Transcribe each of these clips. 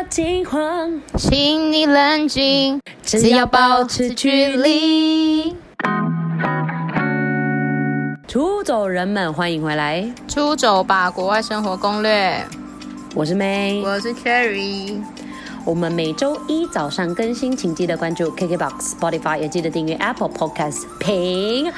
要惊慌，请你冷静，只要保持距离。出走人们，欢迎回来！出走吧，国外生活攻略。我是 May，我是 Cherry。我们每周一早上更新，请记得关注 KKBOX、Spotify，也记得订阅 Apple Podcast，评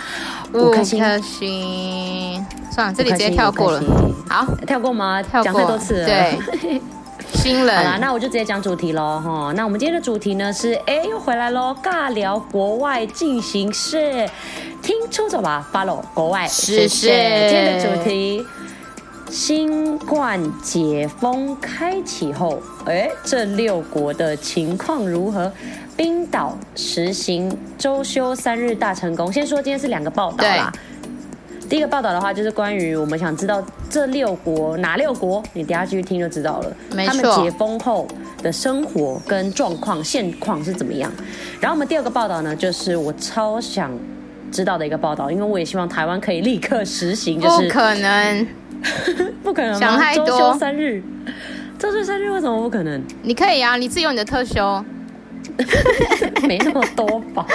五颗星。颗星。算了，这里直接跳过了。好，跳过吗？跳过。讲太多次了。对。新人。好啦，那我就直接讲主题喽哈。那我们今天的主题呢是，哎，又回来喽，尬聊国外进行式，听出走吧，Follow 国外是是。今天的主题。新冠解封开启后，哎，这六国的情况如何？冰岛实行周休三日大成功。先说今天是两个报道啦。第一个报道的话，就是关于我们想知道这六国哪六国，你等下继续听就知道了。没错。他们解封后的生活跟状况现况是怎么样？然后我们第二个报道呢，就是我超想知道的一个报道，因为我也希望台湾可以立刻实行，就是不可能。不可能？想太多。周休三日，周休三日为什么不可能？你可以啊，你自己有你的特休，没那么多吧？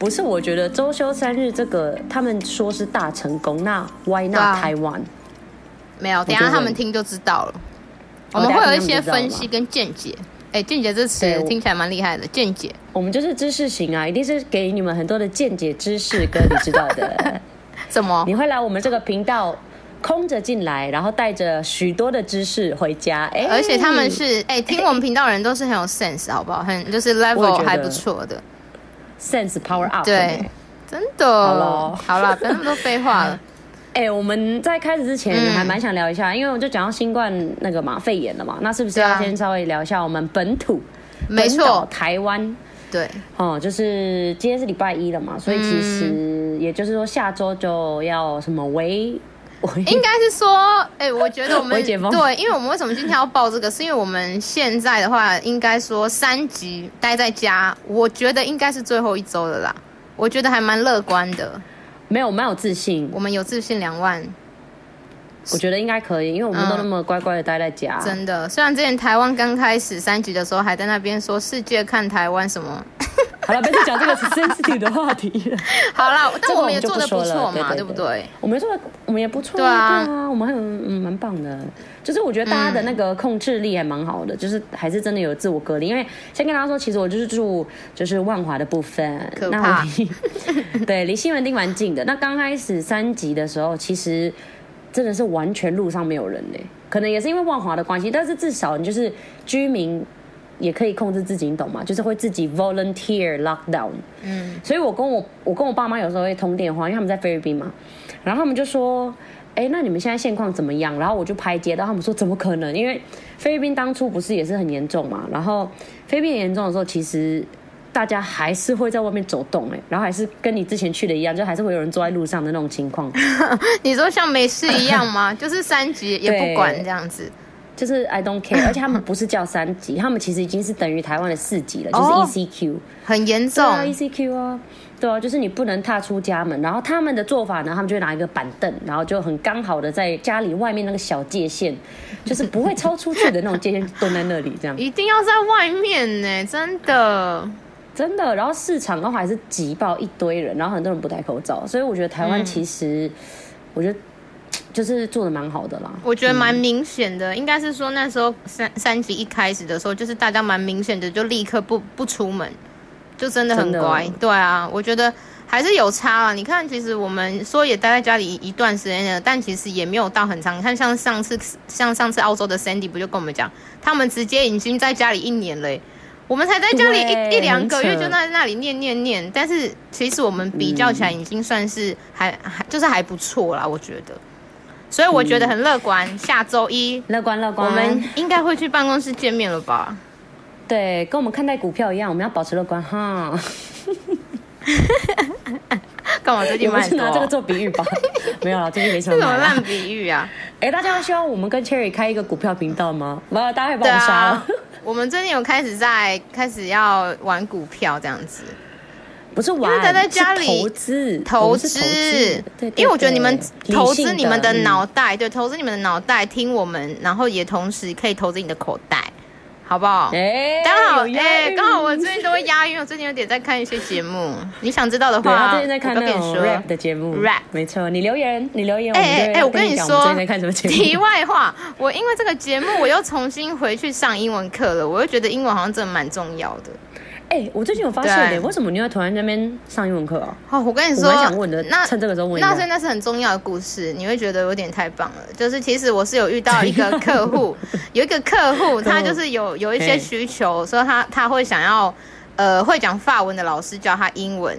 不是，我觉得周休三日这个，他们说是大成功，那 Why not 台湾？没有，等下他们听就知道了。我们会有一些分析跟见解。哎，见解这词听起来蛮厉害的，见解。我们就是知识型啊，一定是给你们很多的见解知识跟你知道的。什么？你会来我们这个频道？空着进来，然后带着许多的知识回家。哎，而且他们是哎，听我们频道的人都是很有 sense，好不好？很就是 level 还不错的 sense power up。对，真的。好了，好了，不要那么多废话了。哎，我们在开始之前还蛮想聊一下，因为我就讲到新冠那个嘛，肺炎了嘛，那是不是要先稍微聊一下我们本土？没错，台湾。对，哦，就是今天是礼拜一了嘛，所以其实也就是说下周就要什么为。应该是说，哎、欸，我觉得我们 对，因为我们为什么今天要报这个，是因为我们现在的话，应该说三级待在家，我觉得应该是最后一周了啦。我觉得还蛮乐观的，没有，我蛮有自信，我们有自信两万，我觉得应该可以，因为我们都那么乖乖的待在家。嗯、真的，虽然之前台湾刚开始三级的时候，还在那边说世界看台湾什么。好了，别再讲这个是 sensitive 的话题了。好了，但我们也做的不错嘛，对不对？我们做的我们也不错，对啊，我们还嗯蛮棒的。就是我觉得大家的那个控制力还蛮好的，就是还是真的有自我隔离。因为先跟大家说，其实我就是住就是万华的部分，可怕。对，离西门町蛮近的。那刚开始三级的时候，其实真的是完全路上没有人嘞，可能也是因为万华的关系，但是至少你就是居民。也可以控制自己，你懂吗？就是会自己 volunteer lockdown。嗯，所以我跟我我跟我爸妈有时候会通电话，因为他们在菲律宾嘛。然后他们就说：“哎，那你们现在现况怎么样？”然后我就拍接到他们说：“怎么可能？因为菲律宾当初不是也是很严重嘛。然后菲律宾严重的时候，其实大家还是会在外面走动，哎，然后还是跟你之前去的一样，就还是会有人坐在路上的那种情况。你说像没事一样吗？就是三级也不管这样子。”就是 I don't care，而且他们不是叫三级，他们其实已经是等于台湾的四级了，就是 ECQ，、哦、很严重。啊，ECQ 啊，对啊，就是你不能踏出家门。然后他们的做法呢，他们就会拿一个板凳，然后就很刚好的在家里外面那个小界限，就是不会超出去的那种界限，蹲在那里这样。一定要在外面呢，真的，真的。然后市场的话还是挤爆一堆人，然后很多人不戴口罩，所以我觉得台湾其实，嗯、我觉得。就是做的蛮好的啦，我觉得蛮明显的，嗯、应该是说那时候三三级一开始的时候，就是大家蛮明显的就立刻不不出门，就真的很乖。对啊，我觉得还是有差啊。你看，其实我们说也待在家里一段时间了，但其实也没有到很长。你看，像上次像上次澳洲的 Sandy 不就跟我们讲，他们直接已经在家里一年了，我们才在家里一一两个月就在那里念念念。但是其实我们比较起来，已经算是还还就是还不错啦，我觉得。所以我觉得很乐观，嗯、下周一乐观乐观，我们应该会去办公室见面了吧？对，跟我们看待股票一样，我们要保持乐观哈。干嘛最近买？拿这个做比喻吧？没有啦，最近没什么。这种烂比喻啊！哎、欸，大家希望我们跟 Cherry 开一个股票频道吗？没有，大家会帮我杀了。我们最近有开始在开始要玩股票这样子。不是玩，在家里投资，投资，因为我觉得你们投资你们的脑袋，对，投资你们的脑袋，听我们，然后也同时可以投资你的口袋。好不好？哎，刚好哎，刚好我最近都会押韵，我最近有点在看一些节目，你想知道的话，他最近在看那种 rap 的节目，rap 没错，你留言，你留言，哎哎，我跟你说，最近在看什么节目？题外话，我因为这个节目，我又重新回去上英文课了，我又觉得英文好像真的蛮重要的。哎、欸，我最近有发现欸，为什么你会突然在那边上英文课啊？好，我跟你说，我想问的，那趁这个时候问，那所以那是很重要的故事，你会觉得有点太棒了。就是其实我是有遇到一个 客户，有一个客户，他就是有有一些需求，说他他会想要呃会讲法文的老师教他英文。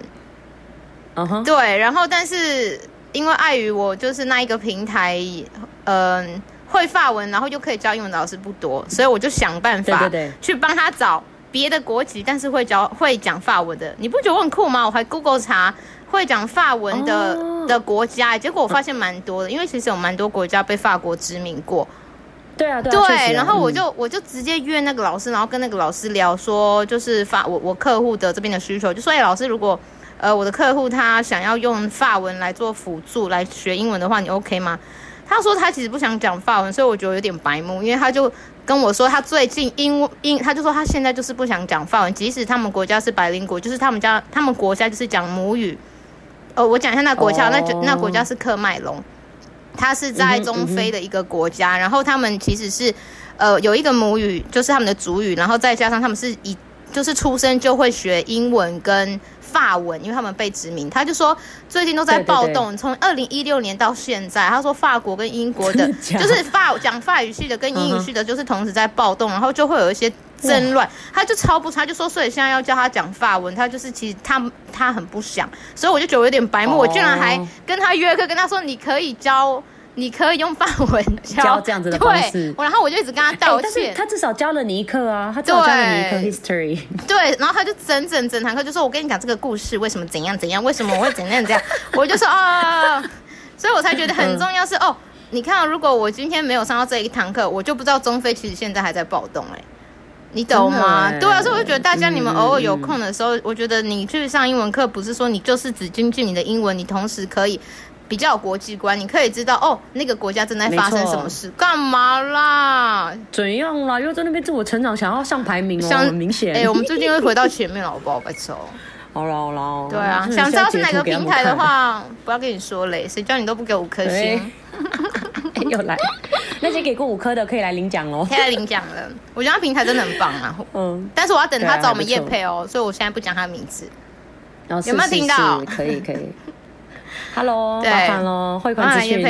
嗯哼，对，然后但是因为碍于我就是那一个平台，嗯、呃，会法文，然后又可以教英文的老师不多，所以我就想办法去帮他找。别的国籍，但是会教会讲法文的，你不觉得我很酷吗？我还 Google 查会讲法文的、oh. 的国家，结果我发现蛮多的，因为其实有蛮多国家被法国殖民过。对啊，对，对啊、然后我就、嗯、我就直接约那个老师，然后跟那个老师聊说，就是法我我客户的这边的需求，就说哎，老师，如果呃我的客户他想要用法文来做辅助来学英文的话，你 OK 吗？他说他其实不想讲法文，所以我觉得有点白目，因为他就。跟我说，他最近英英，他就说他现在就是不想讲法文，即使他们国家是百灵国，就是他们家他们国家就是讲母语。哦，我讲一下那国家那那国家是喀麦隆，他是在中非的一个国家，然后他们其实是呃有一个母语，就是他们的族语，然后再加上他们是以就是出生就会学英文跟。法文，因为他们被殖民，他就说最近都在暴动，从二零一六年到现在，他说法国跟英国的，就是法讲法语系的跟英语系的，就是同时在暴动，然后就会有一些争乱，他就超不，他就说，所以现在要教他讲法文，他就是其实他他很不想，所以我就觉得有点白目，我居然还跟他约课，跟他说你可以教。你可以用法文教，教这样子的方式，对，然后我就一直跟他道歉。欸、他至少教了你一课啊，他至少教了你一课 history。对，然后他就整整整堂课就说：“我跟你讲这个故事，为什么怎样怎样，为什么我会怎样怎样。”我就说：“哦。”所以我才觉得很重要是哦，你看，如果我今天没有上到这一堂课，我就不知道中非其实现在还在暴动哎、欸，你懂吗？对啊，所以我就觉得大家你们偶尔有空的时候，嗯、我觉得你去上英文课，不是说你就是只精进你的英文，你同时可以。比较有国际观，你可以知道哦，那个国家正在发生什么事，干嘛啦？怎样啦？因为在那边自我成长，想要上排名哦，很明显。哎、欸，我们最近会回到前面了，好不好？拜托。好了好了。对啊，想知道是哪个平台的话，不要跟你说嘞，谁叫你都不给五颗星。欸欸、又来，那些给过五颗的可以来领奖哦，可以来领奖了。我觉得他平台真的很棒啊。嗯。但是我要等他找我们叶配哦，所以我现在不讲他的名字。有没有听到？可以可以。Hello，麻烦喽，汇款资讯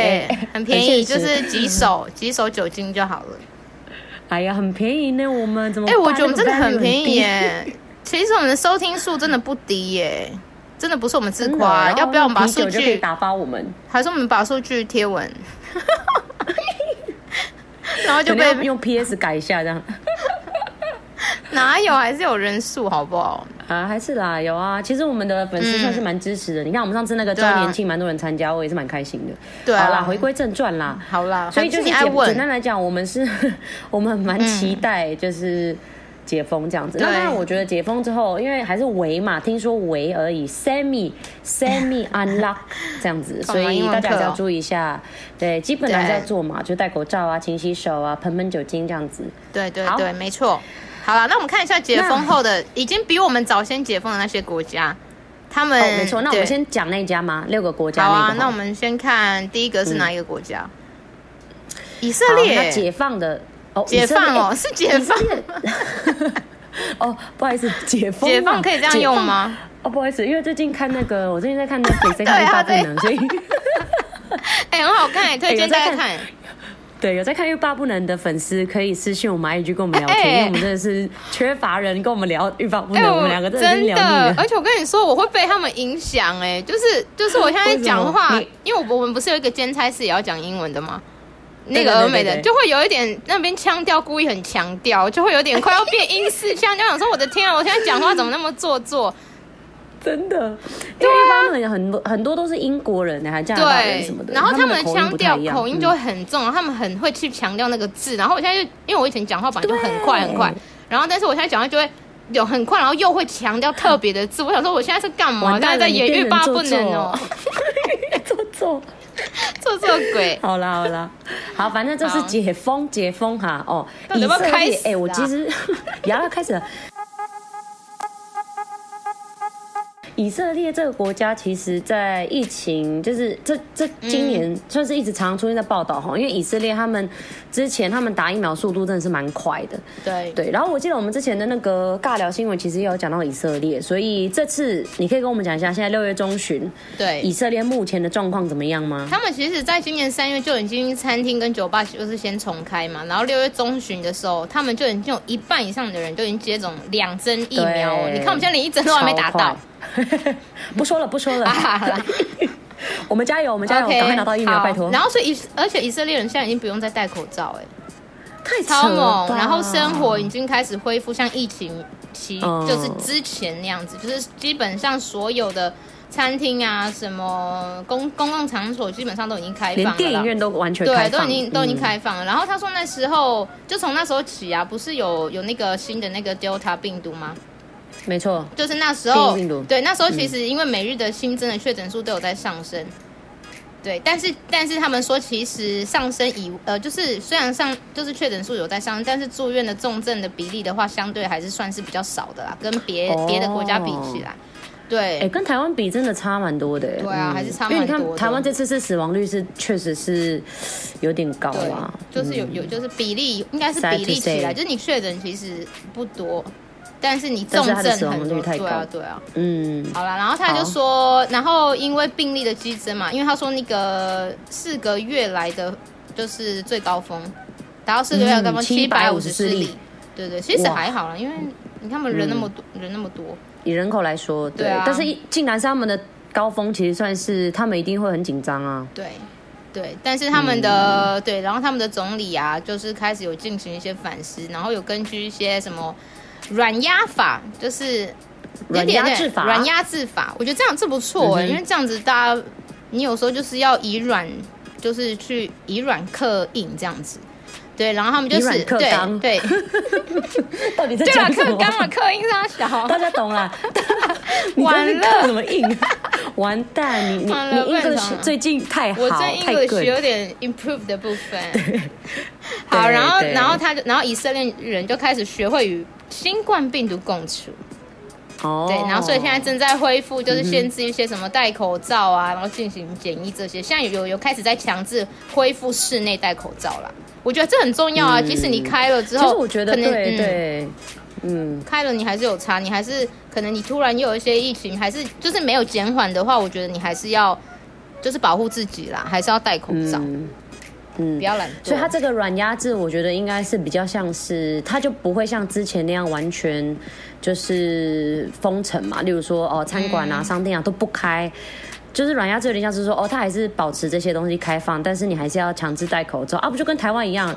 很便宜，就是几手几手酒精就好了。哎呀，很便宜呢，我们怎么？哎，我觉得我们真的很便宜耶。其实我们的收听数真的不低耶，真的不是我们自夸。要不要我们把数据打发我们？还是我们把数据贴文？然后就被用 PS 改一下这样。哪有？还是有人数，好不好？啊，还是啦，有啊。其实我们的粉丝算是蛮支持的。嗯、你看，我们上次那个周年庆，蛮多人参加，我也是蛮开心的。对啊。好啦，回归正传啦。好啦。所以就是简简单来讲，我们是，我们蛮期待就是解封这样子。嗯、那当然，我觉得解封之后，因为还是围嘛，听说围而已，semi semi unlock 这样子，所以大家还是要注意一下。对，基本还是要做嘛，就戴口罩啊，勤洗手啊，喷喷酒精这样子。对对对，没错。好了，那我们看一下解封后的，已经比我们早先解封的那些国家，他们、哦、没错。那我们先讲那家吗？六个国家。好啊，那我们先看第一个是哪一个国家？嗯、以色列。解放的哦，解放哦，是解放。哦，不好意思，解封。解放可以这样用吗？哦，不好意思，因为最近看那个，我最近在看那个 《水星大不能》，所以 哎、欸，很好看，推荐大家看。对，有在看《欲罢不能》的粉丝可以私信我们 IG 跟我们聊天，欸、因为我们真的是缺乏人跟我们聊《欲罢不能》欸，我们两个真的聊腻了。而且我跟你说，我会被他们影响，哎，就是就是我现在讲话，因为我们不是有一个兼差是也要讲英文的吗？那个俄美的就会有一点那边腔调故意很强调，就会有点快要变英式腔，就想说我的天啊，我现在讲话怎么那么做作？真的，因为一般人很多很多都是英国人呢，还加拿大人什么的，然后他们腔调口音就会很重，他们很会去强调那个字。然后我现在就因为我以前讲话本来就很快很快，然后但是我现在讲话就会有很快，然后又会强调特别的字。我想说我现在是干嘛？我现在欲罢不能哦，做做。做做鬼。好啦好啦，好，反正就是解封解封哈哦。以色列，哎、欸，我其实 也要开始了。以色列这个国家，其实，在疫情就是这这今年算是一直常常出现在报道哈，嗯、因为以色列他们之前他们打疫苗速度真的是蛮快的，对对。然后我记得我们之前的那个尬聊新闻，其实也有讲到以色列，所以这次你可以跟我们讲一下，现在六月中旬，对以色列目前的状况怎么样吗？他们其实，在今年三月就已经餐厅跟酒吧就是先重开嘛，然后六月中旬的时候，他们就已经有一半以上的人就已经接种两针疫苗，对你看我们现在连一针都还没打到。不说了，不说了。我们加油，我们加油，赶 Okay, 快拿到疫苗，拜托。然后，所以以而且以色列人现在已经不用再戴口罩，哎，太超猛。然后生活已经开始恢复，像疫情期、嗯、就是之前那样子，就是基本上所有的餐厅啊，什么公公共场所基本上都已经开放了，连电影院都完全对，都已经都已经开放了。嗯、然后他说那时候就从那时候起啊，不是有有那个新的那个 Delta 病毒吗？没错，就是那时候，对，那时候其实因为每日的新增的确诊数都有在上升，嗯、对，但是但是他们说其实上升以呃，就是虽然上就是确诊数有在上升，但是住院的重症的比例的话，相对还是算是比较少的啦，跟别、哦、别的国家比起来，对，哎，跟台湾比真的差蛮多的，对啊，嗯、还是差蛮多的。因为你看台湾这次是死亡率是确实是有点高啊，就是有有就是比例应该是比例起来，就是你确诊其实不多。但是你重症很多，对啊，对啊，嗯，好了，然后他就说，然后因为病例的激增嘛，因为他说那个四个月来的就是最高峰，达到四个月的高峰七百五十四例，对对，其实还好了，因为你看他们人那么多，嗯、人那么多，以人口来说，对，对啊，但是竟然是他们的高峰，其实算是他们一定会很紧张啊，对对，但是他们的、嗯、对，然后他们的总理啊，就是开始有进行一些反思，然后有根据一些什么。软压法就是软压制法，软压制法，我觉得这样这不错哎，嗯、因为这样子大家，你有时候就是要以软，就是去以软克硬这样子，对，然后他们就是对，对。到底在讲什么？克刚嘛，克硬上小，大家懂了。完了，怎么硬？完蛋，你你你英文最近太好，我最英文有点 improve 的部分。对好，然后然后他就，然后以色列人就开始学会与。新冠病毒共处，哦，对，然后所以现在正在恢复，就是限制一些什么戴口罩啊，然后进行检疫这些。现在有有有开始在强制恢复室内戴口罩啦。我觉得这很重要啊，即使你开了之后，其实我觉得对对，嗯，开了你还是有差，你还是可能你突然又有一些疫情，还是就是没有减缓的话，我觉得你还是要就是保护自己啦，还是要戴口罩。嗯，比较懒，所以它这个软压制，我觉得应该是比较像是，它就不会像之前那样完全就是封城嘛。例如说，哦，餐馆啊、商店啊都不开，就是软压制有点像是说，哦，它还是保持这些东西开放，但是你还是要强制戴口罩啊，不就跟台湾一样，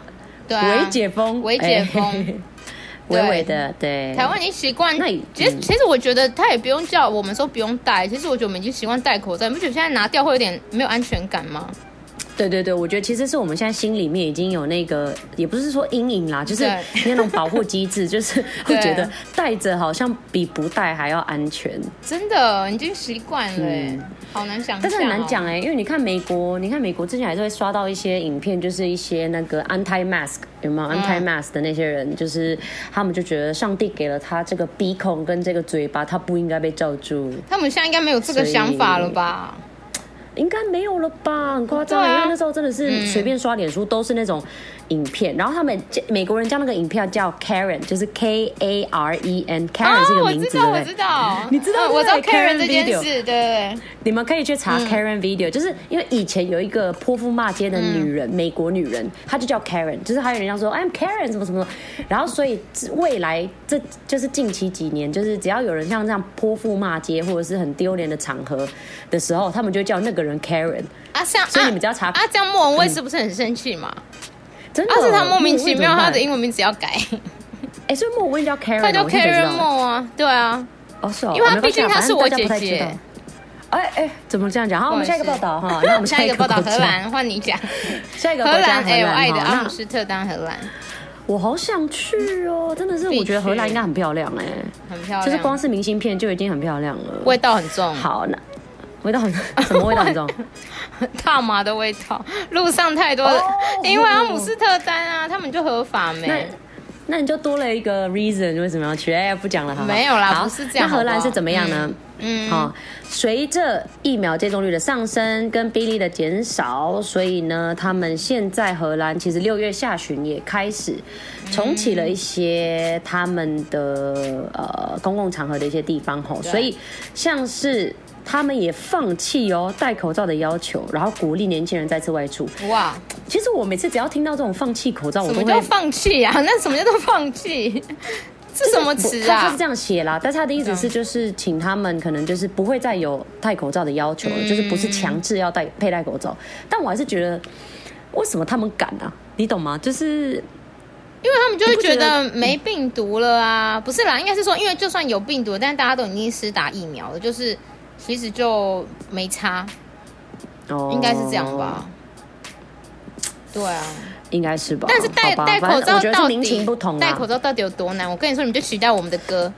对，微解封，微解封，微微的，对。台湾已经习惯，那其实其实我觉得他也不用叫我们说不用戴，其实我觉得我们已经习惯戴口罩，你不觉得现在拿掉会有点没有安全感吗？对对对，我觉得其实是我们现在心里面已经有那个，也不是说阴影啦，就是那种保护机制，就是会觉得戴着好像比不戴还要安全。真的，已经习惯了，嗯、好难想象。但是很难讲哎，因为你看美国，你看美国之前还是会刷到一些影片，就是一些那个 anti mask 有没有、嗯、anti mask 的那些人，就是他们就觉得上帝给了他这个鼻孔跟这个嘴巴，他不应该被罩住。他们现在应该没有这个想法了吧？应该没有了吧，很夸张，啊、因为那时候真的是随便刷脸书都是那种影片，嗯、然后他们美国人叫那个影片叫 Karen，就是 K A R E N，Karen 是个名字，对不对？我知道，你知道，我知道 Karen 这件事，对。你们可以去查 Karen video，、嗯、就是因为以前有一个泼妇骂街的女人，嗯、美国女人，她就叫 Karen，就是还有人家说 I'm Karen 什么什么，然后所以未来这就是近期几年，就是只要有人像这样泼妇骂街或者是很丢脸的场合的时候，他们就叫那个人 Karen 啊，像所以你们只要查啊，这样莫文蔚是不是很生气嘛？真的，而且他莫名其妙他的英文名字要改，哎，所以莫文叫 Karen，他叫 Karen 莫啊，对啊，哦是哦，因为他毕竟他是我姐姐。哎哎，怎么这样讲？好，我们下一个报道哈。那我们下一个报道，荷兰换你讲。下一个荷兰，哎，我爱的阿姆斯特丹，荷兰。我好想去哦，真的是，我觉得荷兰应该很漂亮哎，很漂亮。就是光是明信片就已经很漂亮了，味道很重。好，那味道很 什么味道很重？大麻的味道，路上太多因为阿姆斯特丹啊，他们就合法没。那，你就多了一个 reason，为什么要去？哎，不讲了，好好，没有啦，好不是这样。那荷兰是怎么样呢？嗯，好、哦，随着疫苗接种率的上升跟病例的减少，所以呢，他们现在荷兰其实六月下旬也开始重启了一些他们的呃公共场合的一些地方吼，所以像是。他们也放弃哦戴口罩的要求，然后鼓励年轻人再次外出。哇，其实我每次只要听到这种放弃口罩，我都会放弃啊？那什么叫做放弃？这什么词啊？他是这样写啦，但是他的意思是就是请他们可能就是不会再有戴口罩的要求了，嗯、就是不是强制要戴佩戴口罩。但我还是觉得，为什么他们敢啊？你懂吗？就是因为他们就会觉得没病毒了啊？不，不是啦，应该是说，因为就算有病毒，但是大家都已经是打疫苗了，就是。其实就没差，哦，应该是这样吧？对啊，应该是吧。但是戴戴口罩到底戴口罩到底有多难？我跟你说，你就取代我们的歌，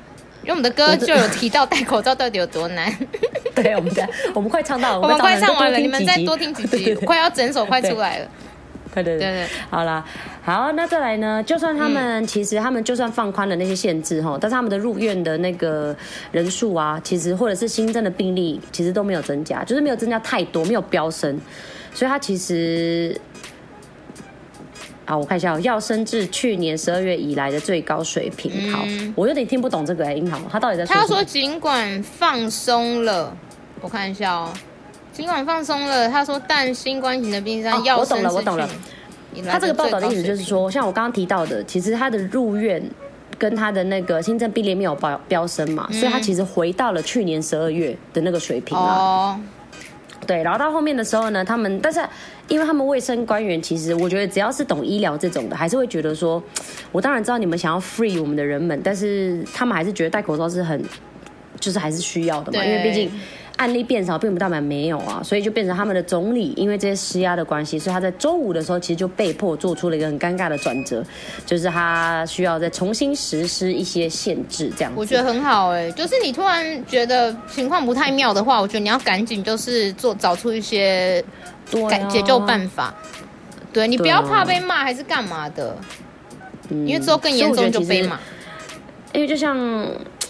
因为我们的歌就有提到戴口罩到底有多难。对，我们在我们快唱到了，我们快唱完了，你们再多听几集，快要整首快出来了。对对对，对，好啦，好，那再来呢？就算他们、嗯、其实他们就算放宽了那些限制哈，但是他们的入院的那个人数啊，其实或者是新增的病例，其实都没有增加，就是没有增加太多，没有飙升，所以它其实啊，我看一下，要升至去年十二月以来的最高水平。嗯、好，我有点听不懂这个哎，樱桃，他到底在说？他说尽管放松了，我看一下哦。尽管放松了，他说，但新冠型的病症要、哦、我懂了，我懂了。他这个报道的意思就是说，像我刚刚提到的，其实他的入院跟他的那个新增病例没有飙飙升嘛，嗯、所以他其实回到了去年十二月的那个水平了。哦。对，然后到后面的时候呢，他们但是因为他们卫生官员其实我觉得只要是懂医疗这种的，还是会觉得说，我当然知道你们想要 free 我们的人们，但是他们还是觉得戴口罩是很就是还是需要的嘛，因为毕竟。案例变少并不代表没有啊，所以就变成他们的总理因为这些施压的关系，所以他在周五的时候其实就被迫做出了一个很尴尬的转折，就是他需要再重新实施一些限制，这样子。我觉得很好哎、欸，就是你突然觉得情况不太妙的话，我觉得你要赶紧就是做找出一些解解救办法，对，啊、对你不要怕被骂还是干嘛的，因为之后更严重就被骂。因为就像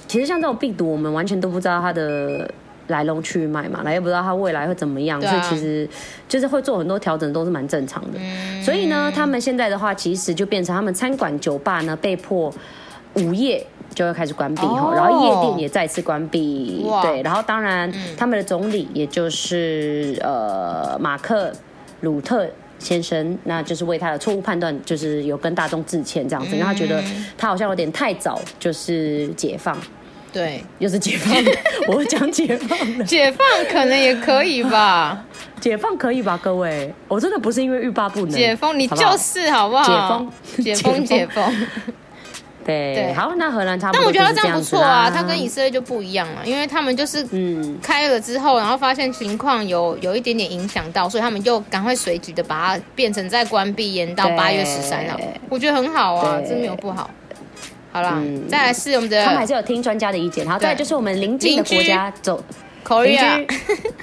其实像这种病毒，我们完全都不知道它的。来龙去脉嘛，来也不知道他未来会怎么样，啊、所以其实就是会做很多调整，都是蛮正常的。嗯、所以呢，他们现在的话，其实就变成他们餐馆、酒吧呢被迫午夜就要开始关闭哈，哦、然后夜店也再次关闭。哇对，然后当然、嗯、他们的总理也就是呃马克鲁特先生，那就是为他的错误判断，就是有跟大众致歉这样子，因为他觉得他好像有点太早就是解放。对，又是解放，我讲解放的，解放可能也可以吧，解放可以吧，各位，我真的不是因为欲罢不能，解封你就是好不好？解封，解封，解封，对对，好，那荷兰差不多，但我觉得这样不错啊，它跟以色列就不一样了，因为他们就是嗯。开了之后，然后发现情况有有一点点影响到，所以他们就赶快随即的把它变成再关闭，延到八月十三号，我觉得很好啊，真没有不好。好了，嗯、再来是我们的，他们还是有听专家的意见。然后再来就是我们邻近的国家走，邻居，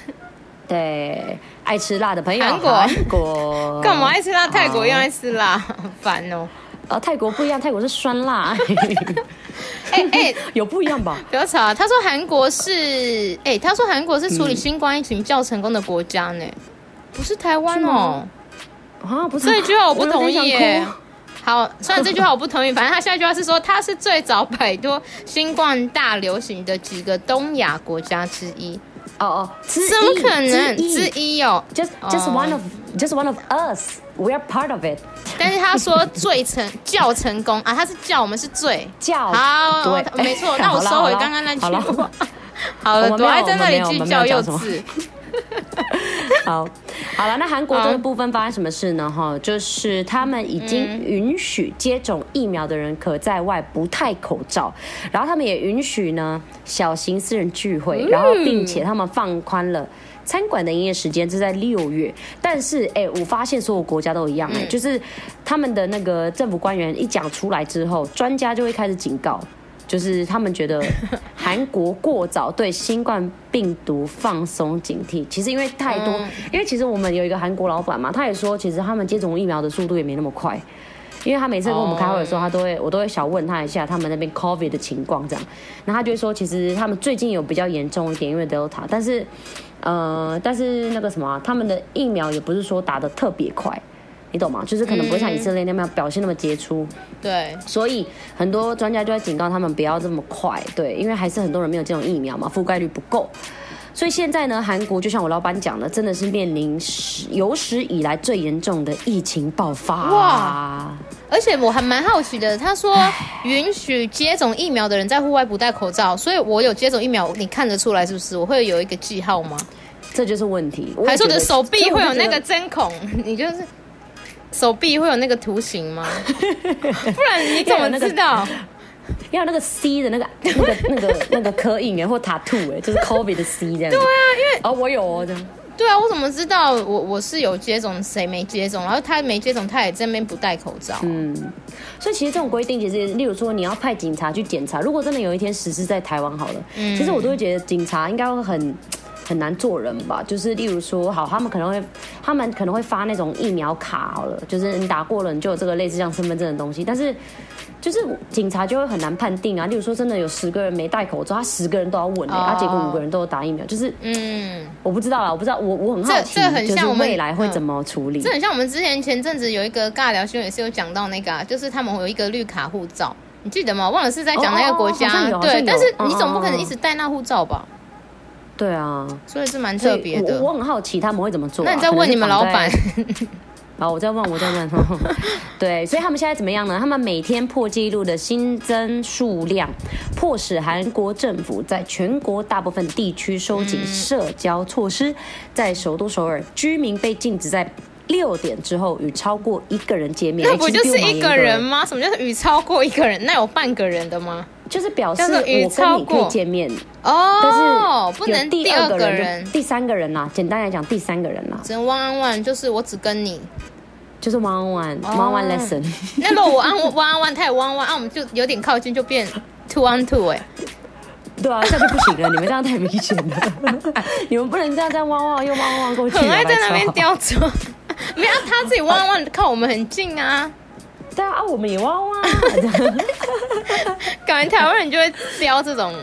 对，爱吃辣的朋友，韩国，韩国，干嘛爱吃辣？泰国又爱吃辣，烦哦。呃，泰国不一样，泰国是酸辣。哎哎，有不一样吧？不要吵。他说韩国是，哎，他说韩国是处理新冠疫情比较成功的国家呢，不是台湾哦。啊，不是。这句话我不同意耶。好，虽然这句话我不同意，反正他下一句话是说他是最早摆脱新冠大流行的几个东亚国家之一。哦哦，怎么可能之一哦？Just just one of just one of us. We are part of it. 但是他说最成叫成功啊，他是叫我们是最叫好，没错。那我 收回刚刚那句话。好 了，我还在那里计较幼稚。好，好了，那韩国这个部分发生什么事呢？哈、嗯，就是他们已经允许接种疫苗的人可在外不戴口罩，然后他们也允许呢小型私人聚会，然后并且他们放宽了餐馆的营业时间，是在六月。但是，哎，我发现所有国家都一样，哎，就是他们的那个政府官员一讲出来之后，专家就会开始警告。就是他们觉得韩国过早对新冠病毒放松警惕。其实因为太多，嗯、因为其实我们有一个韩国老板嘛，他也说，其实他们接种疫苗的速度也没那么快。因为他每次跟我们开会的时候，他都会我都会小问他一下他们那边 COVID 的情况这样，然后他就会说，其实他们最近有比较严重一点，因为 Delta，但是呃，但是那个什么，他们的疫苗也不是说打的特别快。你懂吗？就是可能不会像以色列那么表现那么杰出，对，所以很多专家就在警告他们不要这么快，对，因为还是很多人没有这种疫苗嘛，覆盖率不够。所以现在呢，韩国就像我老板讲的，真的是面临史有史以来最严重的疫情爆发。哇！而且我还蛮好奇的，他说允许接种疫苗的人在户外不戴口罩，所以我有接种疫苗，你看得出来是不是？我会有一个记号吗？这就是问题。还说我的手臂会有那个针孔，你就是。手臂会有那个图形吗？不然你怎么知道？要那个 C 的那个、那个、那个、那个刻印哎，或 tattoo 哎，就是 COVID 的 C 这样。对啊，因为哦，我有哦这样。对啊，我怎么知道我我是有接种，谁没接种？然后他没接种，他也在那边不戴口罩。嗯，所以其实这种规定，其实例如说你要派警察去检查，如果真的有一天实施在台湾好了，嗯，其实我都会觉得警察应该会很。很难做人吧？就是例如说，好，他们可能会，他们可能会发那种疫苗卡，好了，就是你打过了，你就有这个类似像身份证的东西。但是，就是警察就会很难判定啊。例如说，真的有十个人没戴口罩，他十个人都要问哎、欸，啊，结果五个人都有打疫苗，就是，嗯，我不知道啦，我不知道，我我很好奇，这，这很像我们未来会怎么处理？这很像我们之前前阵子有一个尬聊新闻，也是有讲到那个、啊，就是他们有一个绿卡护照，你记得吗？忘了是在讲那个国家，哦哦、对，但是你总不可能一直带那护照吧？对啊，所以是蛮特别的我。我很好奇他们会怎么做、啊。那你再问你们老板。好，我再问，我再问。对，所以他们现在怎么样呢？他们每天破纪录的新增数量，迫使韩国政府在全国大部分地区收紧社交措施。嗯、在首都首尔，居民被禁止在六点之后与超过一个人见面。那不就是一个人吗？什么叫与超过一个人？那有半个人的吗？就是表示我跟你可以见面哦，但是不能第二个人、第三个人呐。简单来讲，第三个人呐，只能 one on one，就是我只跟你，就是 one on one，one on one lesson。那如果我按 one on one，他也 one on one，啊，我们就有点靠近，就变 two on two 哎。对啊，这样就不行了，你们这样太明显了，你们不能这样这样 one on one 又 one on one 过去，很爱在那边刁钻。没有，他自己 one on one 靠我们很近啊。对啊，我们也汪汪。感觉台湾人就会叼这种，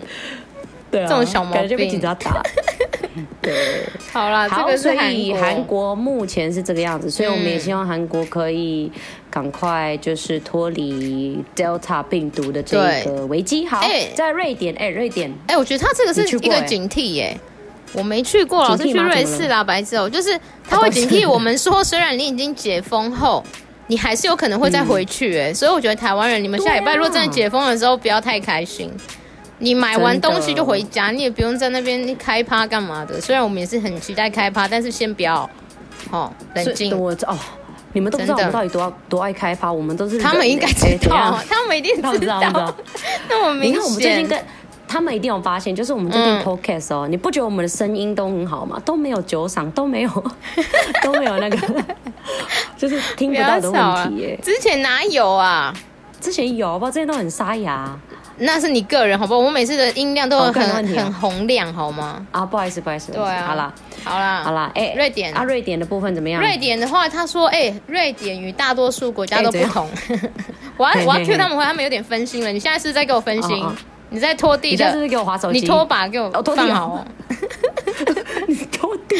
对、啊，这种小毛病，就被警察打。对，好啦，好，这个是所以韩国目前是这个样子，所以我们也希望韩国可以赶快就是脱离 Delta 病毒的这个危机。好，欸、在瑞典，哎、欸，瑞典，哎、欸，我觉得他这个是一个警惕耶。我没去过，老是去瑞士啦，白痴哦，就是他会警惕我们说，虽然你已经解封后。你还是有可能会再回去哎、欸，嗯、所以我觉得台湾人，你们下礼拜如果真的解封的时候，不要太开心。你买完东西就回家，你也不用在那边开趴干嘛的。虽然我们也是很期待开趴，但是先不要，哦，冷静。我哦，你们都不知道我们到底多多爱开趴，我们都是他们应该知道，他们一定知道。那我明显。他们一定有发现，就是我们这边 podcast 哦，嗯、你不觉得我们的声音都很好吗？都没有酒嗓，都没有，都没有那个，就是听不到的问题耶。之前哪有啊？之前有，不，之前都很沙哑。那是你个人，好不好？我每次的音量都很、哦、很洪亮，好吗？啊，不好意思，不好意思。对啊，好啦，好啦，好啦。哎、欸，瑞典啊，瑞典的部分怎么样？瑞典的话，他说，哎、欸，瑞典与大多数国家都不同。欸、我要我要 cue 他们，他们有点分心了。你现在是，是在给我分心？哦哦你在拖地的，你是不是给我划手机？你拖把给我放好哦。你拖地，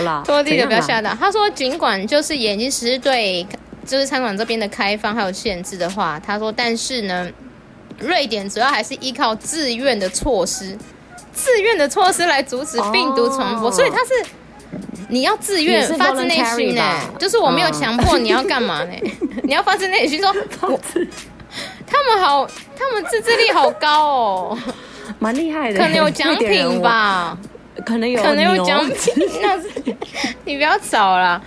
拖地的不要吓到。他说，尽管就是眼睛实施对就是餐馆这边的开放还有限制的话，他说，但是呢，瑞典主要还是依靠自愿的措施，自愿的措施来阻止病毒传播，所以他是你要自愿发自内心呢，就是我没有强迫你要干嘛呢？你要发自内心说。他们好，他们自制力好高哦，蛮厉害的。可能有奖品吧，可能有，可能有奖品。那是 你不要找啦。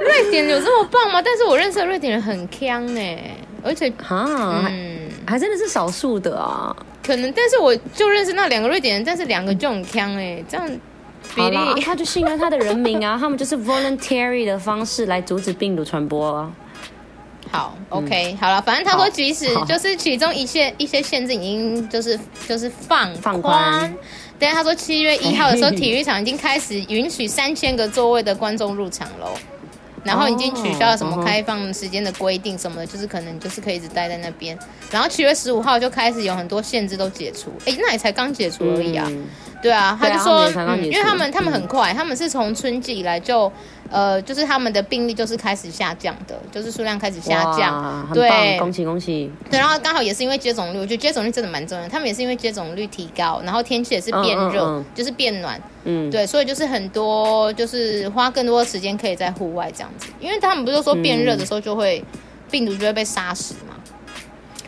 瑞典有这么棒吗？但是我认识的瑞典人很锵呢，而且哈，嗯，还真的是少数的啊。可能，但是我就认识那两个瑞典人，但是两个就很锵哎，这样比例，他就信任他的人民啊，他们就是 voluntary 的方式来阻止病毒传播啊。好，OK，、嗯、好了，反正他说，即使就是其中一些一些限制已经就是就是放放宽，但是他说七月一号的时候，体育场已经开始允许三千个座位的观众入场喽。然后已经取消了什么开放时间的规定什么的，就是可能就是可以一直待在那边。然后七月十五号就开始有很多限制都解除，哎，那也才刚解除而已啊。对啊，他就说，因为他们他们很快，他们是从春季以来就。呃，就是他们的病例就是开始下降的，就是数量开始下降，对，恭喜恭喜。对，然后刚好也是因为接种率，我觉得接种率真的蛮重要。他们也是因为接种率提高，然后天气也是变热，嗯嗯嗯、就是变暖，嗯，对，所以就是很多就是花更多的时间可以在户外这样子，因为他们不是说变热的时候就会、嗯、病毒就会被杀死嘛。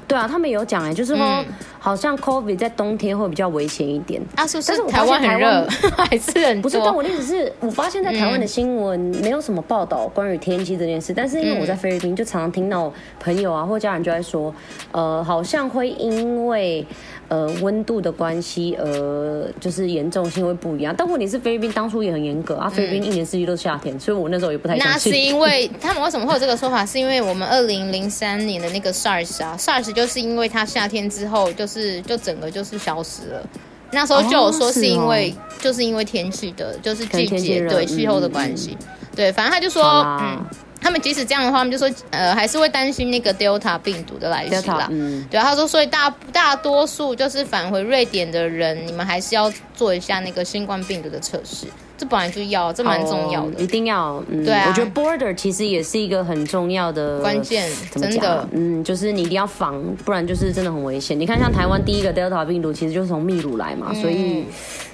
对啊，他们有讲哎，就是说。嗯好像 COVID 在冬天会比较危险一点啊，是不是？但是台湾很热，还是很不是？但我的意思是，我发现在台湾的新闻没有什么报道关于天气这件事，但是因为我在菲律宾，就常常听到朋友啊或家人就在说，呃，好像会因为呃温度的关系，呃，就是严重性会不一样。但问题是，菲律宾当初也很严格啊，菲律宾一年四季都是夏天，所以我那时候也不太。那是因为他们为什么会有这个说法？是因为我们二零零三年的那个 SARS 啊，SARS 就是因为它夏天之后就是。是，就整个就是消失了。那时候就有说是因为，哦是哦、就是因为天气的，就是季节对气候的关系。嗯、对，反正他就说，嗯，他们即使这样的话，他们就说，呃，还是会担心那个 Delta 病毒的来袭啦。嗯，对，他说，所以大大多数就是返回瑞典的人，你们还是要做一下那个新冠病毒的测试。这本来就要，这蛮重要的，哦、一定要。嗯、对啊，我觉得 border 其实也是一个很重要的关键，真的，嗯，就是你一定要防，不然就是真的很危险。你看，像台湾第一个 Delta 病毒，其实就是从秘鲁来嘛，嗯、所以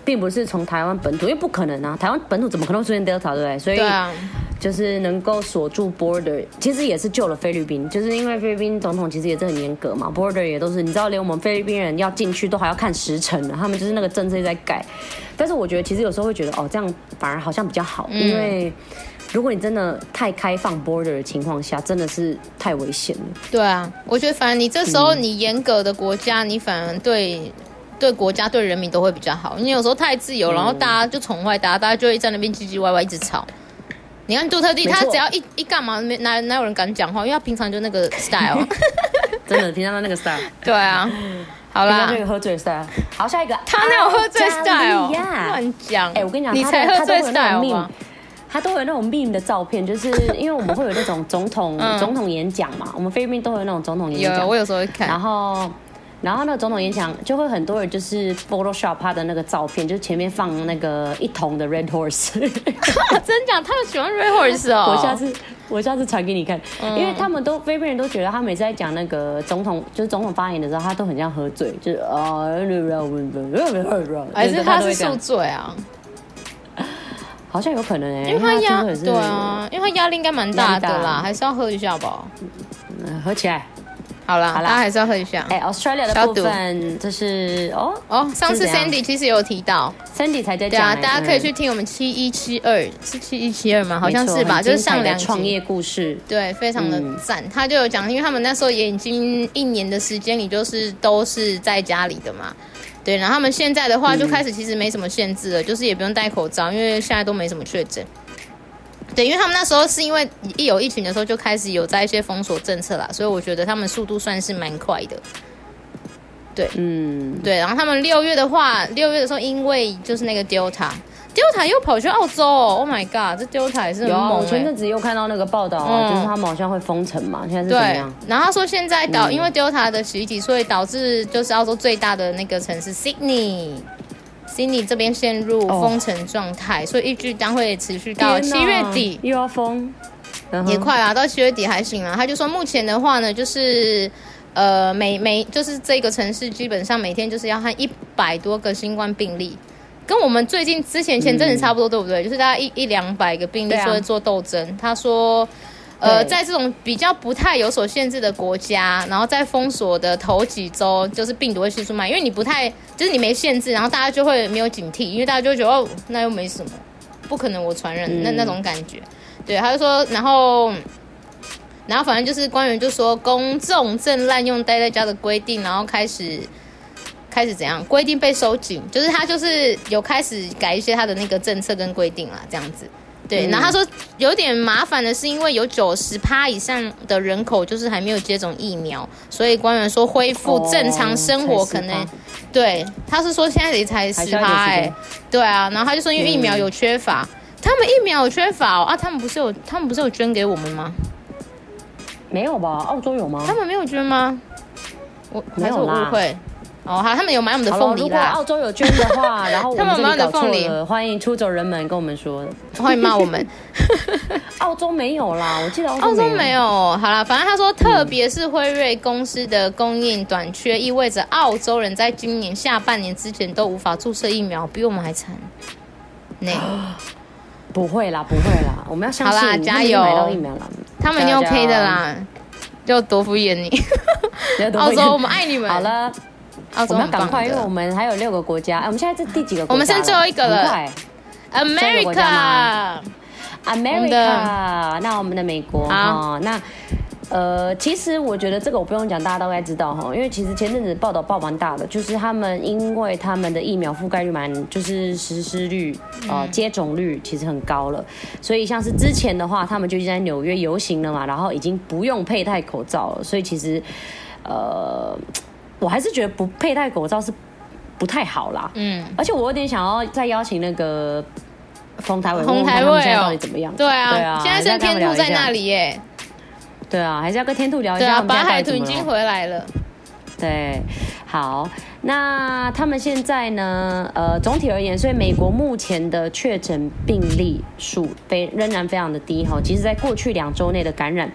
并不是从台湾本土，因为不可能啊，台湾本土怎么可能出现 Delta，对不对？所以，就是能够锁住 border，其实也是救了菲律宾，就是因为菲律宾总统其实也是很严格嘛，border 也都是，你知道，连我们菲律宾人要进去都还要看时辰的，他们就是那个政策在改。但是我觉得，其实有时候会觉得，哦，这样反而好像比较好，嗯、因为如果你真的太开放 border 的情况下，真的是太危险了。对啊，我觉得反而你这时候你严格的国家，嗯、你反而对对国家对人民都会比较好。你有时候太自由，然后大家就宠坏大家，大家就会在那边唧唧歪歪一直吵。你看杜特地，他只要一一干嘛，没哪哪有人敢讲话，因为他平常就那个 style，真的平常的那个 style。对啊。好啦，那个喝醉 style。好，下一个，他那种喝醉 style，乱讲。哎，我跟你讲，你才喝醉 style 吗？他都有那种 meme 的照片，就是 因为我们会有那种总统总统演讲嘛，我们菲律宾都有那种总统演讲。有，我有时候会看。然后，然后那个总统演讲就会很多人就是 Photoshop 他的那个照片，就是前面放那个一桶的 Red Horse。真讲，他们喜欢 Red Horse 哦。我下次。我下次传给你看，因为他们都菲律宾人都觉得他每次在讲那个总统，就是总统发言的时候，他都很像喝醉，就是啊，还是他是宿醉啊？好像有可能哎、欸，因为他压对啊，因为他压力应该蛮大的啦，还是要喝一下吧。嗯，喝起来。好了，好了，还是要喝一下。哎，Australia 的部分，就是哦哦，上次 Sandy 其实有提到，Sandy 才在讲。对啊，大家可以去听我们七一七二，是七一七二吗？好像是吧，就是上两创业故事，对，非常的赞。他就有讲，因为他们那时候也已经一年的时间里，就是都是在家里的嘛。对，然后他们现在的话就开始其实没什么限制了，就是也不用戴口罩，因为现在都没什么确诊。对，因为他们那时候是因为一有疫情的时候就开始有在一些封锁政策啦，所以我觉得他们速度算是蛮快的。对，嗯，对，然后他们六月的话，六月的时候因为就是那个 Delta，Delta 又跑去澳洲，Oh my God，这 Delta 也是很猛。我前阵子又看到那个报道啊，嗯、就是他们好像会封城嘛，现在是怎么样？然后他说现在导、嗯、因为 Delta 的袭击，所以导致就是澳洲最大的那个城市 Sydney。悉尼这边陷入封城状态，oh. 所以预计将会持续到七月底，又要封，也快啊，到七月底还行啊。他就说目前的话呢，就是呃每每就是这个城市基本上每天就是要和一百多个新冠病例，跟我们最近之前前阵子差不多，对不对？嗯、就是大概一一两百个病例说会做斗争。啊、他说。呃，在这种比较不太有所限制的国家，然后在封锁的头几周，就是病毒会迅速蔓延，因为你不太，就是你没限制，然后大家就会没有警惕，因为大家就会觉得哦，那又没什么，不可能我传染、嗯、那那种感觉。对，他就说，然后，然后反正就是官员就说，公众正滥用待在家的规定，然后开始开始怎样，规定被收紧，就是他就是有开始改一些他的那个政策跟规定啦，这样子。对，嗯、然后他说有点麻烦的是，因为有九十趴以上的人口就是还没有接种疫苗，所以官员说恢复正常生活可能，哦、对，他是说现在也才十趴哎，对啊，然后他就说因为疫苗有缺乏，嗯、他们疫苗有缺乏、哦、啊，他们不是有他们不是有捐给我们吗？没有吧？澳洲有吗？他们没有捐吗？我没有误会。哦，好，他们有买我们的凤梨啦。如果澳洲有捐的话，然后我们这里搞错了，欢迎出走人们跟我们说，欢迎骂我们。澳洲没有啦，我记得澳洲，澳洲没有。好啦，反正他说，特别是辉瑞公司的供应短缺，意味着澳洲人在今年下半年之前都无法注射疫苗，比我们还惨。那 不会啦，不会啦，我们要相信，好啦，加油，买到疫苗了，他们一定 OK 的啦，就多敷衍你。澳洲，我们爱你们。好了。我们要赶快，因为我们还有六个国家。哎，我们现在是第几个国家？我们剩最后一个了。快，America，America。那我们的美国哦，那呃，其实我觉得这个我不用讲，大家都该知道哈。因为其实前阵子报道报蛮大的，就是他们因为他们的疫苗覆盖率蛮，就是实施率呃接种率其实很高了，所以像是之前的话，他们就已经在纽约游行了嘛，然后已经不用佩戴口罩了，所以其实呃。我还是觉得不佩戴口罩是不太好啦。嗯，而且我有点想要再邀请那个丰台伟，丰台在到底怎么样？对啊，对啊，现在是天兔在那里耶。对啊，还是要跟天兔聊一下。对啊，白海豚已经回来了。对，好，那他们现在呢？呃，总体而言，所以美国目前的确诊病例数非仍然非常的低哈。其实，在过去两周内的感染。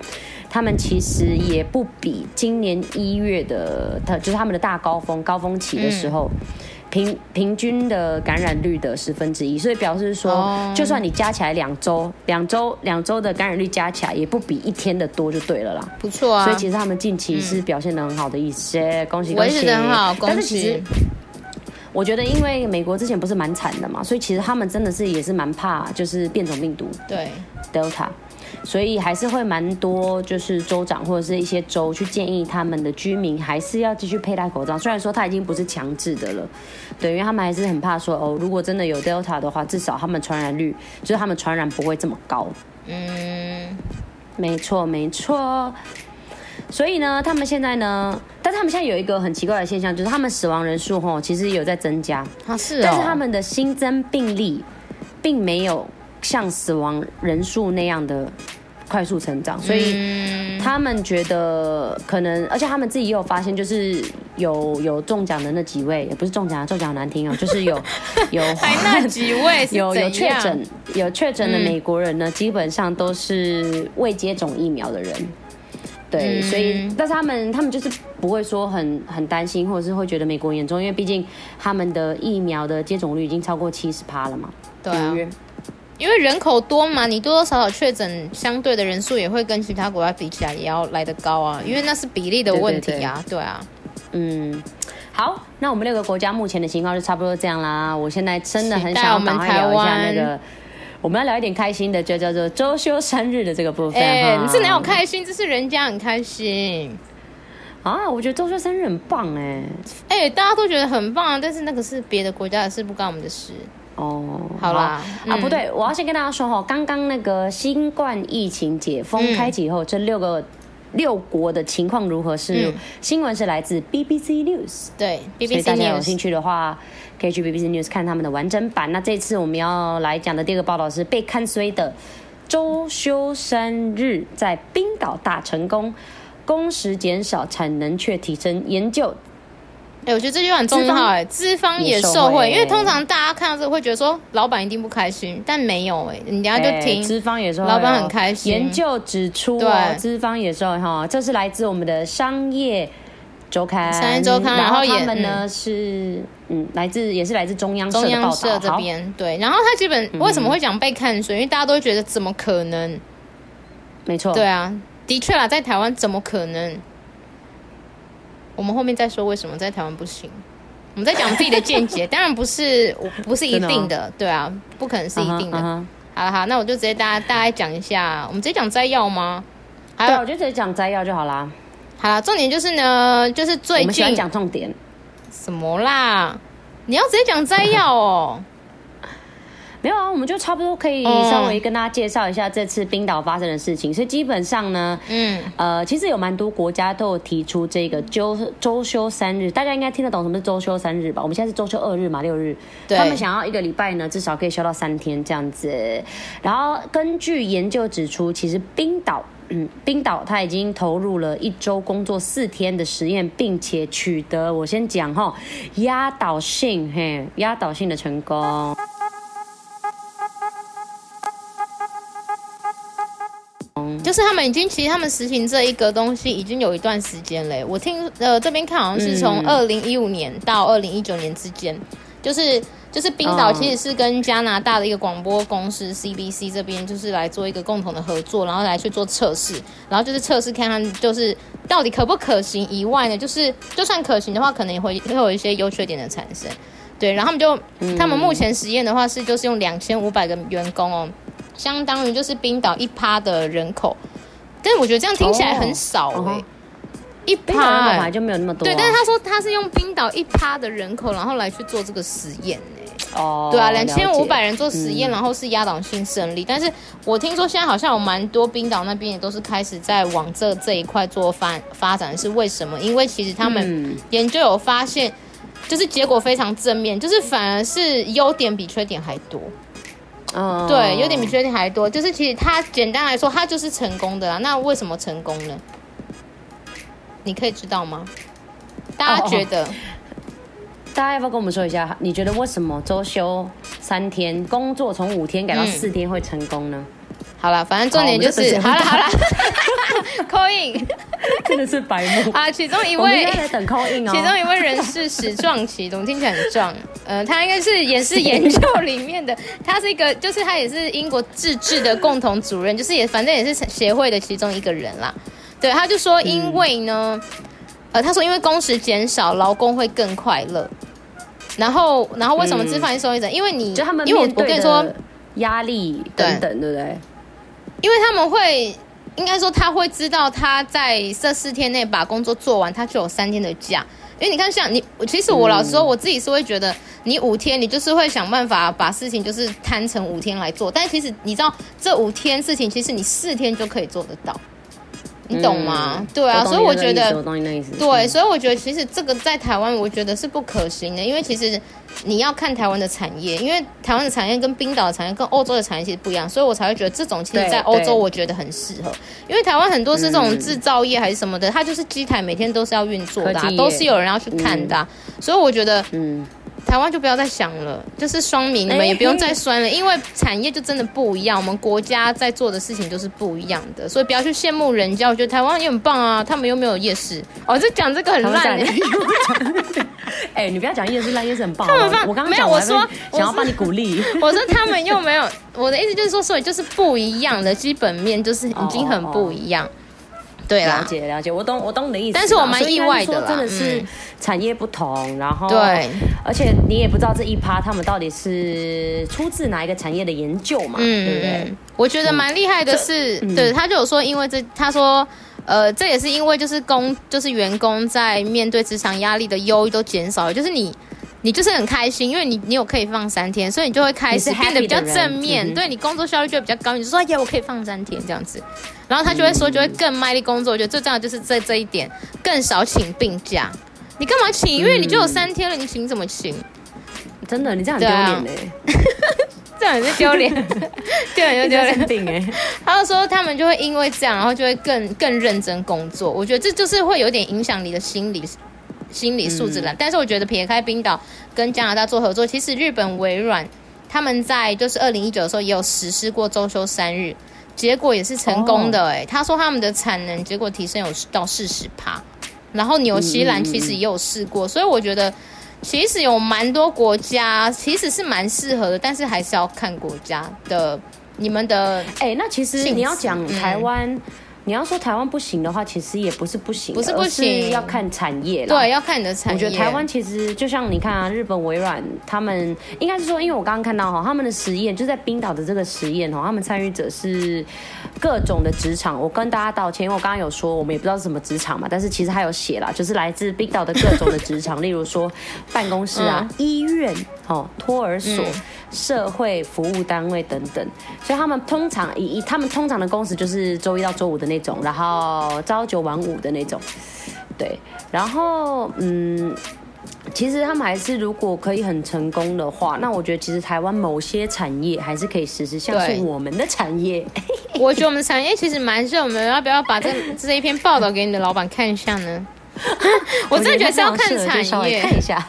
他们其实也不比今年一月的，他就是他们的大高峰高峰期的时候，嗯、平平均的感染率的十分之一，所以表示说，哦、就算你加起来两周，两周两周的感染率加起来，也不比一天的多就对了啦。不错啊，所以其实他们近期是表现的很好的一些，嗯、恭喜恭喜，很好，恭喜。但是其实我觉得，因为美国之前不是蛮惨的嘛，所以其实他们真的是也是蛮怕，就是变种病毒，对，Delta。所以还是会蛮多，就是州长或者是一些州去建议他们的居民还是要继续佩戴口罩。虽然说他已经不是强制的了，对，因为他们还是很怕说哦，如果真的有 Delta 的话，至少他们传染率就是他们传染不会这么高。嗯，没错没错。所以呢，他们现在呢，但是他们现在有一个很奇怪的现象，就是他们死亡人数吼其实有在增加啊，是哦，但是他们的新增病例并没有像死亡人数那样的。快速成长，所以他们觉得可能，而且他们自己也有发现，就是有有中奖的那几位，也不是中奖，中奖难听哦，就是有 有那几位 有有确诊有确诊的美国人呢，基本上都是未接种疫苗的人，对，所以但是他们他们就是不会说很很担心，或者是会觉得美国严重，因为毕竟他们的疫苗的接种率已经超过七十趴了嘛，对啊。因为人口多嘛，你多多少少确诊，相对的人数也会跟其他国家比起来也要来得高啊，因为那是比例的问题啊，对，对，对，对啊，嗯，好，那我们六个国家目前的情况就差不多这样啦。我现在真的很想要赶快聊一下那个，我们要聊一点开心的，就叫做周休三日的这个部分。哎，你是哪有开心？这是人家很开心啊！我觉得周休三日很棒哎，哎，大家都觉得很棒，但是那个是别的国家的事，不关我们的事。哦，好啦，好啊，不对，我要先跟大家说哈，刚刚那个新冠疫情解封开启以后，嗯、这六个六国的情况如何是？是、嗯、新闻是来自 BBC News，对，BBC News，所以大家有兴趣的话，可以去 BBC News 看他们的完整版。那这次我们要来讲的第二个报道是被看衰的周休三日在冰岛大成功，工时减少，产能却提升，研究。哎、欸，我觉得这句话很重要哎，资方也受惠，因为通常大家看到这个会觉得说老板一定不开心，但没有哎，你等下就听，资方也受惠，老板很开心。研究指出，对，资方也受惠哈，这是来自我们的商业周刊，商业周刊，然后他们呢是嗯，来自也是来自中央中央社这边，对，然后他基本为什么会讲被看衰？因为大家都觉得怎么可能？没错，对啊，的确啦，在台湾怎么可能？我们后面再说为什么在台湾不行。我们在讲自己的见解，当然不是，不是一定的，对啊，不可能是一定的。好了好，那我就直接大家大概讲一下，我们直接讲摘要吗？好，我就直接讲摘要就好啦。好了，重点就是呢，就是最近喜欢讲重点。什么啦？你要直接讲摘要哦。没有啊，我们就差不多可以稍微跟大家介绍一下这次冰岛发生的事情。所以基本上呢，嗯，呃，其实有蛮多国家都有提出这个周周休三日，大家应该听得懂什么是周休三日吧？我们现在是周休二日嘛，六日。对。他们想要一个礼拜呢，至少可以休到三天这样子。然后根据研究指出，其实冰岛，嗯，冰岛他已经投入了一周工作四天的实验，并且取得我先讲哈，压倒性嘿，压倒性的成功。就是他们已经，其实他们实行这一个东西已经有一段时间嘞。我听呃这边看好像是从二零一五年到二零一九年之间，就是就是冰岛其实是跟加拿大的一个广播公司 CBC 这边就是来做一个共同的合作，然后来去做测试，然后就是测试看看就是到底可不可行以外呢，就是就算可行的话，可能也会会有一些优缺点的产生。对，然后他们就他们目前实验的话是就是用两千五百个员工哦。相当于就是冰岛一趴的人口，但是我觉得这样听起来很少哎、欸，一趴本来就没有那么多、啊。对，但是他说他是用冰岛一趴的人口，然后来去做这个实验哎、欸。哦，对啊，两千五百人做实验，然后是压倒性胜利、嗯。但是我听说现在好像有蛮多冰岛那边也都是开始在往这这一块做发发展，是为什么？因为其实他们研究有发现，就是结果非常正面，就是反而是优点比缺点还多。嗯，对，有点比缺点还多。就是其实他简单来说，他就是成功的啦。那为什么成功呢？你可以知道吗？大家觉得？大家要不要跟我们说一下？你觉得为什么周休三天，工作从五天改到四天会成功呢？嗯好了，反正重点就是好了好了，call in 真的是白目啊！其中一位在等 call in 哦，其中一位人士史壮奇，怎么听起来很壮？呃，他应该是也是研究里面的，他是一个，就是他也是英国自治的共同主任，就是也反正也是协会的其中一个人啦。对，他就说，因为呢，嗯、呃，他说因为工时减少，劳工会更快乐。然后，然后为什么资方说一声？因为你，就他们，因为我我跟你说压力等等，对不对？因为他们会，应该说他会知道他在这四天内把工作做完，他就有三天的假。因为你看，像你，其实我老实说，我自己是会觉得，你五天你就是会想办法把事情就是摊成五天来做，但其实你知道，这五天事情其实你四天就可以做得到。你懂吗？嗯、对啊，所以我觉得，对，所以我觉得其实这个在台湾，我觉得是不可行的，因为其实你要看台湾的产业，因为台湾的产业跟冰岛的产业跟欧洲的产业其实不一样，所以我才会觉得这种其实在欧洲我觉得很适合，因为台湾很多是这种制造业还是什么的，嗯、它就是机台每天都是要运作的、啊，都是有人要去看的、所以我觉得，嗯。台湾就不要再想了，就是双明，你们也不用再酸了，因为产业就真的不一样，我们国家在做的事情都是不一样的，所以不要去羡慕人家。我觉得台湾也很棒啊，他们又没有夜市。哦，这讲这个很烂。哎、欸，你不要讲夜市烂，夜市很棒。他们放，我刚刚没有，我说想要帮你鼓励。我说他们又没有，我的意思就是说，所以就是不一样的基本面，就是已经很不一样。哦哦哦对，了解了解，我懂我懂你的意思，但是我蛮意外的，真的是产业不同，嗯、然后对，而且你也不知道这一趴他们到底是出自哪一个产业的研究嘛，嗯、对不对？我觉得蛮厉害的是，嗯、对，他就有说，因为这他说，呃，这也是因为就是工就是员工在面对职场压力的忧郁都减少了，就是你。你就是很开心，因为你你有可以放三天，所以你就会开始变得比较正面，对你工作效率就会比较高。你就说，哎，我可以放三天这样子，然后他就会说，就会更卖力工作。我觉得最重要就是在这一点，更少请病假。你干嘛请？因为你就有三天了，你请怎么请？真的，你这样很丢脸嘞。这样很丢脸，对，很丢脸哎。他就说他们就会因为这样，然后就会更更认真工作。我觉得这就是会有点影响你的心理。心理素质了，但是我觉得撇开冰岛跟加拿大做合作，其实日本微软他们在就是二零一九的时候也有实施过周休三日，结果也是成功的哎、欸。他说他们的产能结果提升有到四十趴，然后纽西兰其实也有试过，所以我觉得其实有蛮多国家其实是蛮适合的，但是还是要看国家的你们的哎、欸，那其实你要讲台湾。你要说台湾不行的话，其实也不是不行，不是不行，要看产业。对，要看你的产业。我觉得台湾其实就像你看啊，日本微软他们应该是说，因为我刚刚看到哈，他们的实验就在冰岛的这个实验哈，他们参与者是各种的职场。我跟大家道歉，因为我刚刚有说我们也不知道是什么职场嘛，但是其实还有写啦，就是来自冰岛的各种的职场，例如说办公室啊、嗯、医院、哦托儿所、嗯、社会服务单位等等。所以他们通常以以他们通常的工时就是周一到周五的那。那种，然后朝九晚五的那种，对，然后嗯，其实他们还是如果可以很成功的话，那我觉得其实台湾某些产业还是可以实施，像是我们的产业，我觉得我们的产业其实蛮热门，要不要把这这一篇报道给你的老板看一下呢？我真的觉得是要看产业，看一下。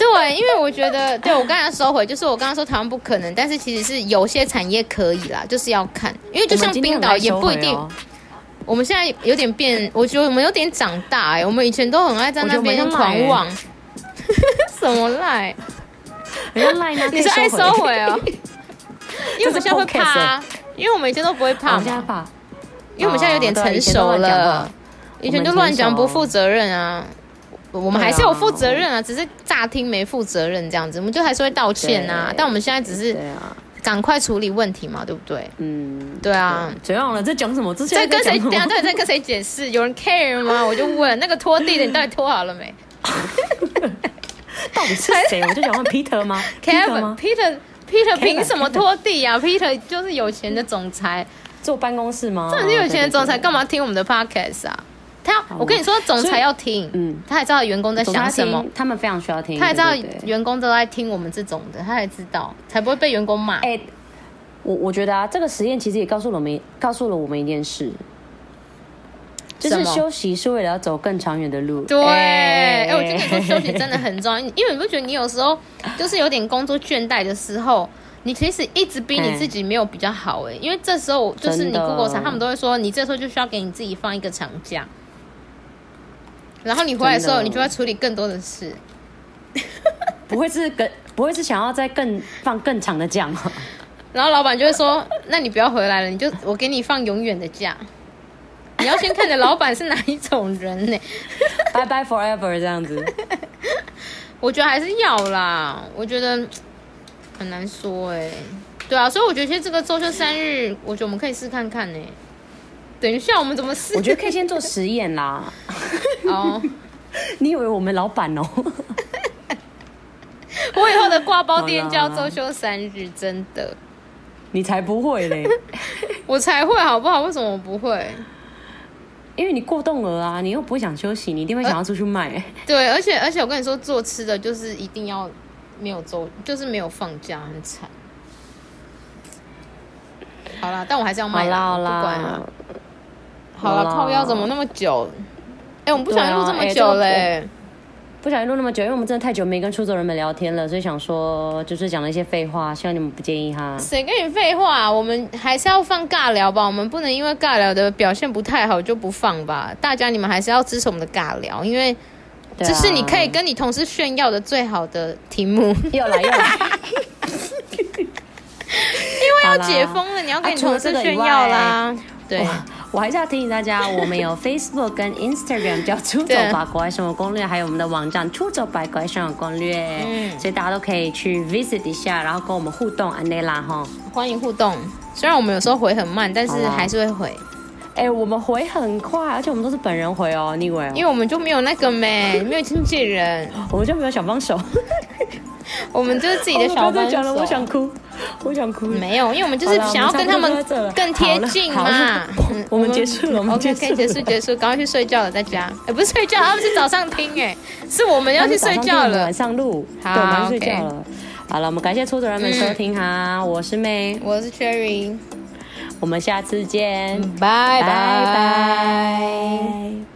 对，因为我觉得，对我刚才收回，就是我刚刚说台湾不可能，但是其实是有些产业可以啦，就是要看，因为就像冰岛也不一定。我们现在有点变，我觉得我们有点长大哎，我们以前都很爱在那边狂妄，什么赖？人赖呢？你是爱收回哦？因为我们现在会怕，因为我们以前都不会怕嘛，因为我们现在有点成熟了，以前就乱讲不负责任啊。我们还是有负责任啊，只是乍听没负责任这样子，我们就还是会道歉啊。但我们现在只是赶快处理问题嘛，对不对？嗯，对啊。怎样了？在讲什么？之前在跟谁？等下到底在跟谁解释？有人 care 吗？我就问那个拖地的，你到底拖好了没？到底是谁？我就想问 Peter 吗？Kevin，Peter，Peter 凭什么拖地啊？Peter 就是有钱的总裁，坐办公室吗？这是有钱的总裁，干嘛听我们的 podcast 啊？我跟你说，总裁要听，嗯，他还知道员工在想什么，他们非常需要听，他还知道员工都在听我们这种的，他才知道，才不会被员工骂。哎、欸，我我觉得啊，这个实验其实也告诉了我们，告诉了我们一件事，就是休息是为了要走更长远的路。对，哎、欸欸，我今天说休息真的很重要，因为你不觉得你有时候就是有点工作倦怠的时候，你其实一直逼你自己没有比较好哎、欸，因为这时候就是你 Google 上，他们都会说，你这时候就需要给你自己放一个长假。然后你回来的时候，你就要处理更多的事，不会是更不会是想要再更放更长的假吗？然后老板就会说：“那你不要回来了，你就我给你放永远的假。你要先看的老板是哪一种人呢？Bye bye forever 这样子，我觉得还是要啦。我觉得很难说哎，对啊，所以我觉得其实这个周休三日，我觉得我们可以试看看呢。”等一下，我们怎么试？我觉得可以先做实验啦。哦，你以为我们老板哦？我以后的挂包店叫周休三日，真的。你才不会嘞！我才会好不好？为什么我不会？因为你过动了啊，你又不会想休息，你一定会想要出去卖。呃、对，而且而且我跟你说，做吃的就是一定要没有周，就是没有放假，很惨。好啦，但我还是要卖啦，不管了。好了，靠腰怎么那么久？哎、欸，我们不小心录这么久嘞、不小心录那么久，因为我们真的太久没跟出走人们聊天了，所以想说就是讲了一些废话，希望你们不介意哈。谁跟你废话、啊？我们还是要放尬聊吧，我们不能因为尬聊的表现不太好就不放吧。大家你们还是要支持我们的尬聊，因为这是你可以跟你同事炫耀的最好的题目。又来又来，因为要解封了，你要跟你同事炫耀啦。对。我还是要提醒大家，我们有 Facebook 跟 Instagram 叫“出走吧国外生活攻略”，还有我们的网站“出走吧国外生活攻略”，嗯，所以大家都可以去 visit 一下，然后跟我们互动，安内拉哈，欢迎互动。虽然我们有时候回很慢，但是还是会回。哎、欸，我们回很快，而且我们都是本人回哦，你以为？因为我们就没有那个没，没有经纪人，我们就没有小帮手。我们就是自己的小帮手。讲了，我想哭，我想哭。没有，因为我们就是想要跟他们更贴近嘛。我们结束了，我们 OK，可以结束结束，赶快去睡觉了，在家。哎，不是睡觉，他们是早上听，哎，是我们要去睡觉了，晚上录，好，我们睡觉了。好了，我们感谢出走人们收听哈，我是 May，我是 Cherry，我们下次见，拜拜拜。